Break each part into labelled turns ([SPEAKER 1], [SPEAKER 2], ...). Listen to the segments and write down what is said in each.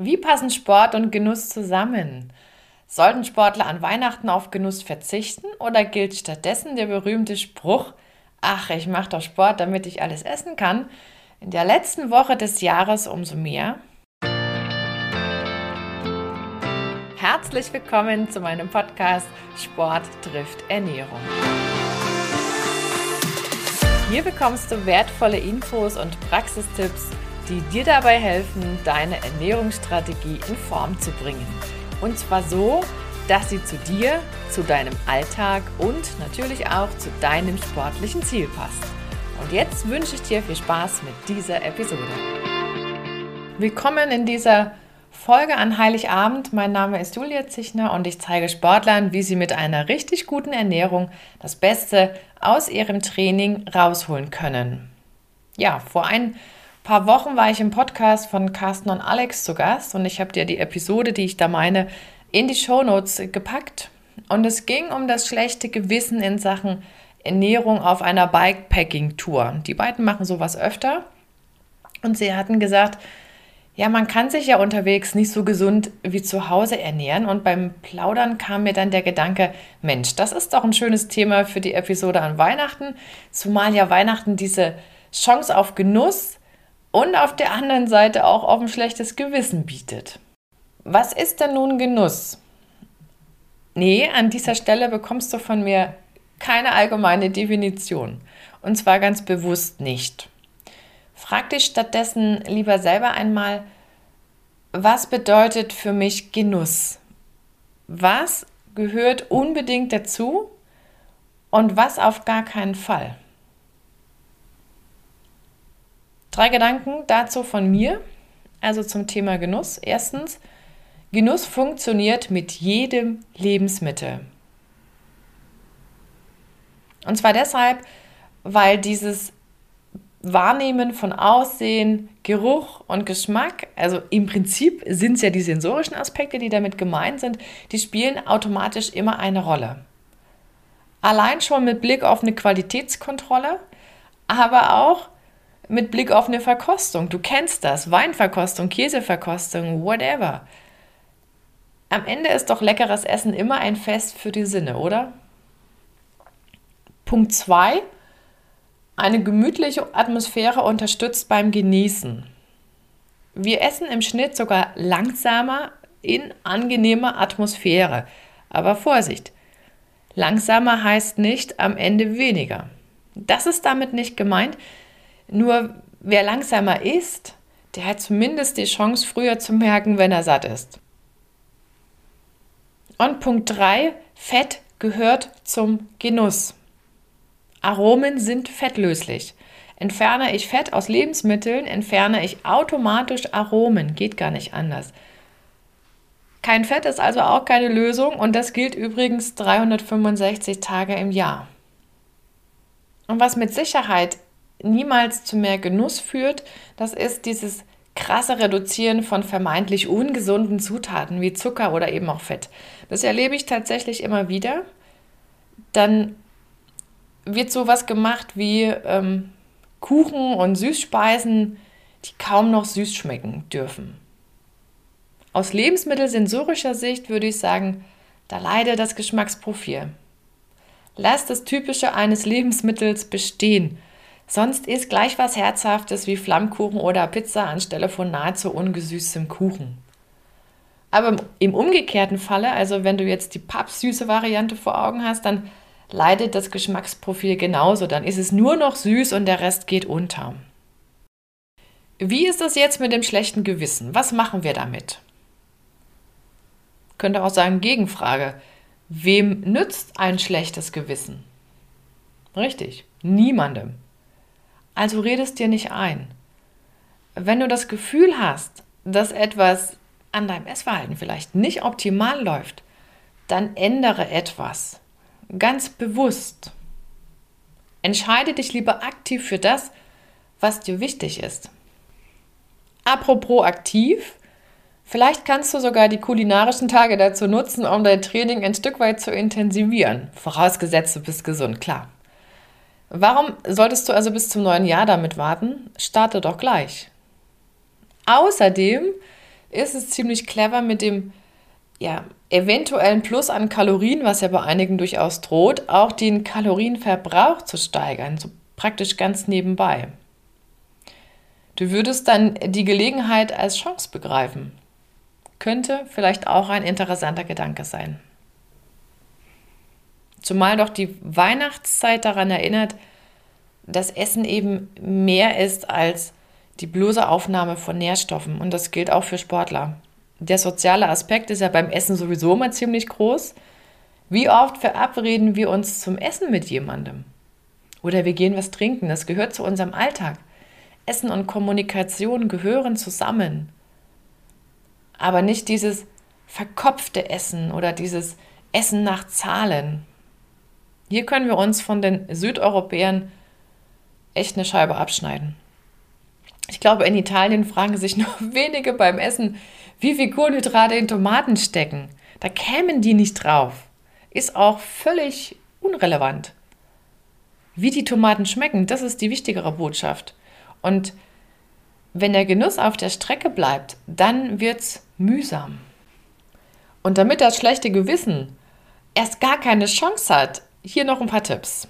[SPEAKER 1] Wie passen Sport und Genuss zusammen? Sollten Sportler an Weihnachten auf Genuss verzichten oder gilt stattdessen der berühmte Spruch, ach, ich mache doch Sport, damit ich alles essen kann, in der letzten Woche des Jahres umso mehr? Herzlich willkommen zu meinem Podcast Sport trifft Ernährung. Hier bekommst du wertvolle Infos und Praxistipps die dir dabei helfen, deine Ernährungsstrategie in Form zu bringen. Und zwar so, dass sie zu dir, zu deinem Alltag und natürlich auch zu deinem sportlichen Ziel passt. Und jetzt wünsche ich dir viel Spaß mit dieser Episode. Willkommen in dieser Folge an Heiligabend. Mein Name ist Julia Zichner und ich zeige Sportlern, wie sie mit einer richtig guten Ernährung das Beste aus ihrem Training rausholen können. Ja, vor ein paar Wochen war ich im Podcast von Carsten und Alex zu Gast und ich habe dir die Episode, die ich da meine, in die Shownotes gepackt. Und es ging um das schlechte Gewissen in Sachen Ernährung auf einer Bikepacking-Tour. Die beiden machen sowas öfter. Und sie hatten gesagt, ja, man kann sich ja unterwegs nicht so gesund wie zu Hause ernähren. Und beim Plaudern kam mir dann der Gedanke, Mensch, das ist doch ein schönes Thema für die Episode an Weihnachten, zumal ja Weihnachten diese Chance auf Genuss und auf der anderen Seite auch auf ein schlechtes Gewissen bietet. Was ist denn nun Genuss? Nee, an dieser Stelle bekommst du von mir keine allgemeine Definition. Und zwar ganz bewusst nicht. Frag dich stattdessen lieber selber einmal, was bedeutet für mich Genuss? Was gehört unbedingt dazu und was auf gar keinen Fall? Drei Gedanken dazu von mir, also zum Thema Genuss. Erstens, Genuss funktioniert mit jedem Lebensmittel. Und zwar deshalb, weil dieses Wahrnehmen von Aussehen, Geruch und Geschmack, also im Prinzip sind es ja die sensorischen Aspekte, die damit gemeint sind, die spielen automatisch immer eine Rolle. Allein schon mit Blick auf eine Qualitätskontrolle, aber auch mit Blick auf eine Verkostung. Du kennst das, Weinverkostung, Käseverkostung, whatever. Am Ende ist doch leckeres Essen immer ein Fest für die Sinne, oder? Punkt 2. Eine gemütliche Atmosphäre unterstützt beim Genießen. Wir essen im Schnitt sogar langsamer in angenehmer Atmosphäre. Aber Vorsicht! Langsamer heißt nicht am Ende weniger. Das ist damit nicht gemeint, nur wer langsamer isst, der hat zumindest die Chance, früher zu merken, wenn er satt ist. Und Punkt 3, Fett gehört zum Genuss. Aromen sind fettlöslich. Entferne ich Fett aus Lebensmitteln, entferne ich automatisch Aromen. Geht gar nicht anders. Kein Fett ist also auch keine Lösung und das gilt übrigens 365 Tage im Jahr. Und was mit Sicherheit niemals zu mehr Genuss führt, das ist dieses krasse Reduzieren von vermeintlich ungesunden Zutaten wie Zucker oder eben auch Fett. Das erlebe ich tatsächlich immer wieder. Dann wird sowas gemacht wie ähm, Kuchen und Süßspeisen, die kaum noch süß schmecken dürfen. Aus lebensmittelsensorischer Sicht würde ich sagen, da leidet das Geschmacksprofil. Lass das Typische eines Lebensmittels bestehen Sonst ist gleich was Herzhaftes wie Flammkuchen oder Pizza anstelle von nahezu ungesüßtem Kuchen. Aber im umgekehrten Falle, also wenn du jetzt die pappsüße Variante vor Augen hast, dann leidet das Geschmacksprofil genauso. Dann ist es nur noch süß und der Rest geht unter. Wie ist das jetzt mit dem schlechten Gewissen? Was machen wir damit? Könnte auch sagen, Gegenfrage. Wem nützt ein schlechtes Gewissen? Richtig, niemandem. Also redest dir nicht ein. Wenn du das Gefühl hast, dass etwas an deinem Essverhalten vielleicht nicht optimal läuft, dann ändere etwas. Ganz bewusst. Entscheide dich lieber aktiv für das, was dir wichtig ist. Apropos aktiv, vielleicht kannst du sogar die kulinarischen Tage dazu nutzen, um dein Training ein Stück weit zu intensivieren. Vorausgesetzt, du bist gesund, klar. Warum solltest du also bis zum neuen Jahr damit warten? Starte doch gleich. Außerdem ist es ziemlich clever mit dem ja, eventuellen Plus an Kalorien, was ja bei einigen durchaus droht, auch den Kalorienverbrauch zu steigern, so praktisch ganz nebenbei. Du würdest dann die Gelegenheit als Chance begreifen. Könnte vielleicht auch ein interessanter Gedanke sein. Zumal doch die Weihnachtszeit daran erinnert, dass Essen eben mehr ist als die bloße Aufnahme von Nährstoffen. Und das gilt auch für Sportler. Der soziale Aspekt ist ja beim Essen sowieso immer ziemlich groß. Wie oft verabreden wir uns zum Essen mit jemandem? Oder wir gehen was trinken. Das gehört zu unserem Alltag. Essen und Kommunikation gehören zusammen. Aber nicht dieses verkopfte Essen oder dieses Essen nach Zahlen. Hier können wir uns von den Südeuropäern echt eine Scheibe abschneiden. Ich glaube, in Italien fragen sich nur wenige beim Essen, wie viel Kohlenhydrate in Tomaten stecken. Da kämen die nicht drauf. Ist auch völlig unrelevant. Wie die Tomaten schmecken, das ist die wichtigere Botschaft. Und wenn der Genuss auf der Strecke bleibt, dann wird's mühsam. Und damit das schlechte Gewissen erst gar keine Chance hat, hier noch ein paar Tipps.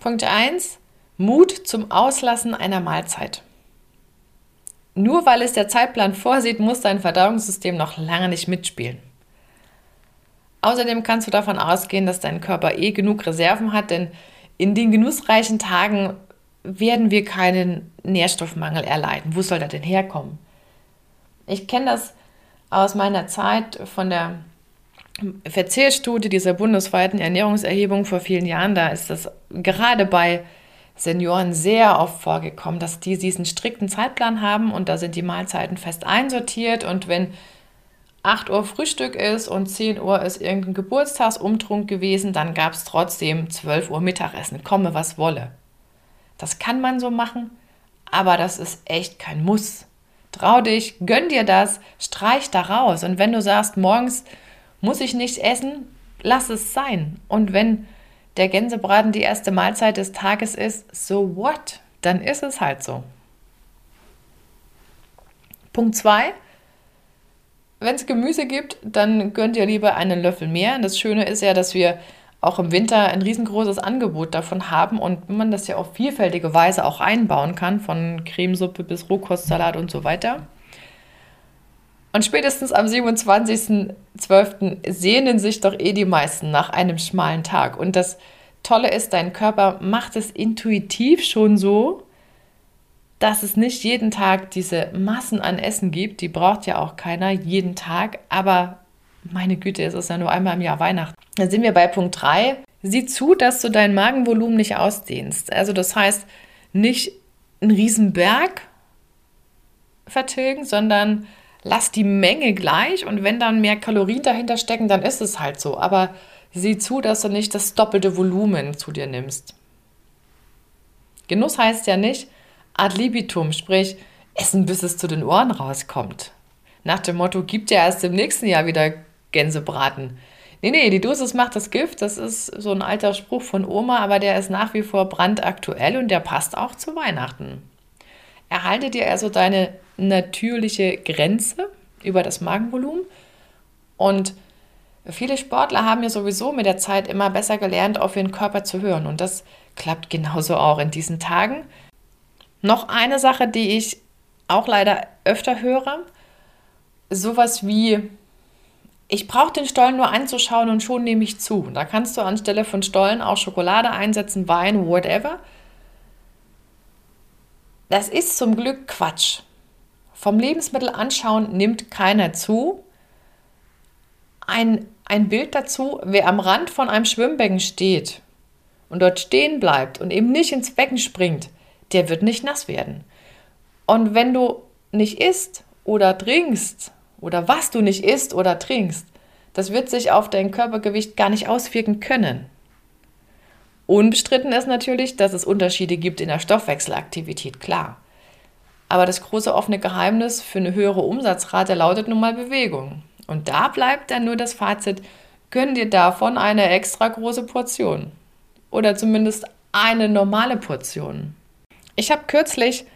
[SPEAKER 1] Punkt 1. Mut zum Auslassen einer Mahlzeit. Nur weil es der Zeitplan vorsieht, muss dein Verdauungssystem noch lange nicht mitspielen. Außerdem kannst du davon ausgehen, dass dein Körper eh genug Reserven hat, denn in den genussreichen Tagen werden wir keinen Nährstoffmangel erleiden. Wo soll der denn herkommen? Ich kenne das aus meiner Zeit von der Verzehrstudie dieser bundesweiten Ernährungserhebung vor vielen Jahren. Da ist das gerade bei Senioren sehr oft vorgekommen, dass die diesen strikten Zeitplan haben und da sind die Mahlzeiten fest einsortiert und wenn 8 Uhr Frühstück ist und 10 Uhr ist irgendein Geburtstagsumtrunk gewesen, dann gab es trotzdem 12 Uhr Mittagessen, komme was wolle. Das kann man so machen, aber das ist echt kein Muss. Trau dich, gönn dir das, streich da raus. Und wenn du sagst, morgens muss ich nicht essen, lass es sein. Und wenn der Gänsebraten die erste Mahlzeit des Tages ist, so what? Dann ist es halt so. Punkt 2. Wenn es Gemüse gibt, dann gönnt ihr lieber einen Löffel mehr. Und das Schöne ist ja, dass wir auch im Winter ein riesengroßes Angebot davon haben und man das ja auf vielfältige Weise auch einbauen kann, von Cremesuppe bis Rohkostsalat und so weiter. Und spätestens am 27.12. sehnen sich doch eh die meisten nach einem schmalen Tag. Und das Tolle ist, dein Körper macht es intuitiv schon so, dass es nicht jeden Tag diese Massen an Essen gibt. Die braucht ja auch keiner jeden Tag. Aber meine Güte, es ist ja nur einmal im Jahr Weihnachten. Dann sind wir bei Punkt 3. Sieh zu, dass du dein Magenvolumen nicht ausdehnst. Also das heißt, nicht einen Berg vertilgen, sondern lass die Menge gleich und wenn dann mehr Kalorien dahinter stecken, dann ist es halt so. Aber sieh zu, dass du nicht das doppelte Volumen zu dir nimmst. Genuss heißt ja nicht ad libitum, sprich essen, bis es zu den Ohren rauskommt. Nach dem Motto, gibt ja erst im nächsten Jahr wieder Gänsebraten. Nee, nee, die Dosis macht das Gift. Das ist so ein alter Spruch von Oma, aber der ist nach wie vor brandaktuell und der passt auch zu Weihnachten. Erhalte dir also deine natürliche Grenze über das Magenvolumen. Und viele Sportler haben ja sowieso mit der Zeit immer besser gelernt, auf ihren Körper zu hören. Und das klappt genauso auch in diesen Tagen. Noch eine Sache, die ich auch leider öfter höre, sowas wie, ich brauche den Stollen nur anzuschauen und schon nehme ich zu. Da kannst du anstelle von Stollen auch Schokolade einsetzen, Wein, whatever. Das ist zum Glück Quatsch. Vom Lebensmittel anschauen nimmt keiner zu. Ein, ein Bild dazu, wer am Rand von einem Schwimmbecken steht und dort stehen bleibt und eben nicht ins Becken springt, der wird nicht nass werden. Und wenn du nicht isst oder trinkst oder was du nicht isst oder trinkst, das wird sich auf dein Körpergewicht gar nicht auswirken können. Unbestritten ist natürlich, dass es Unterschiede gibt in der Stoffwechselaktivität, klar. Aber das große offene Geheimnis für eine höhere Umsatzrate lautet nun mal Bewegung. Und da bleibt dann nur das Fazit, gönn dir davon eine extra große Portion. Oder zumindest eine normale Portion. Ich habe kürzlich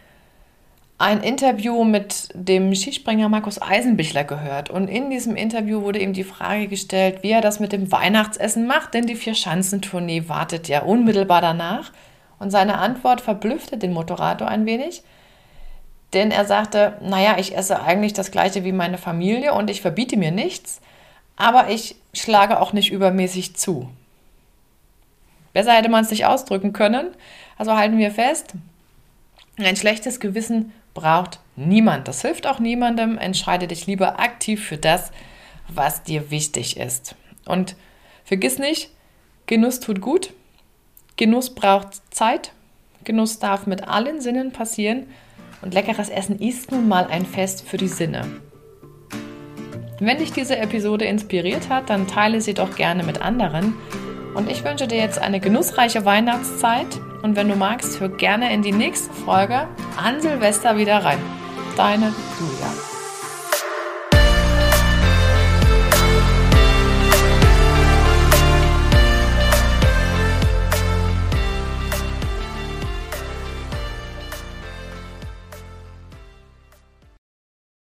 [SPEAKER 1] ein Interview mit dem Skispringer Markus Eisenbichler gehört. Und in diesem Interview wurde ihm die Frage gestellt, wie er das mit dem Weihnachtsessen macht, denn die Vier-Schanzentournee wartet ja unmittelbar danach. Und seine Antwort verblüffte den Moderator ein wenig, denn er sagte, naja, ich esse eigentlich das gleiche wie meine Familie und ich verbiete mir nichts, aber ich schlage auch nicht übermäßig zu. Besser hätte man es nicht ausdrücken können. Also halten wir fest, ein schlechtes Gewissen braucht niemand. Das hilft auch niemandem. Entscheide dich lieber aktiv für das, was dir wichtig ist. Und vergiss nicht, Genuss tut gut. Genuss braucht Zeit. Genuss darf mit allen Sinnen passieren. Und leckeres Essen ist nun mal ein Fest für die Sinne. Wenn dich diese Episode inspiriert hat, dann teile sie doch gerne mit anderen. Und ich wünsche dir jetzt eine genussreiche Weihnachtszeit und wenn du magst, hör gerne in die nächste Folge an Silvester wieder rein. Deine Julia.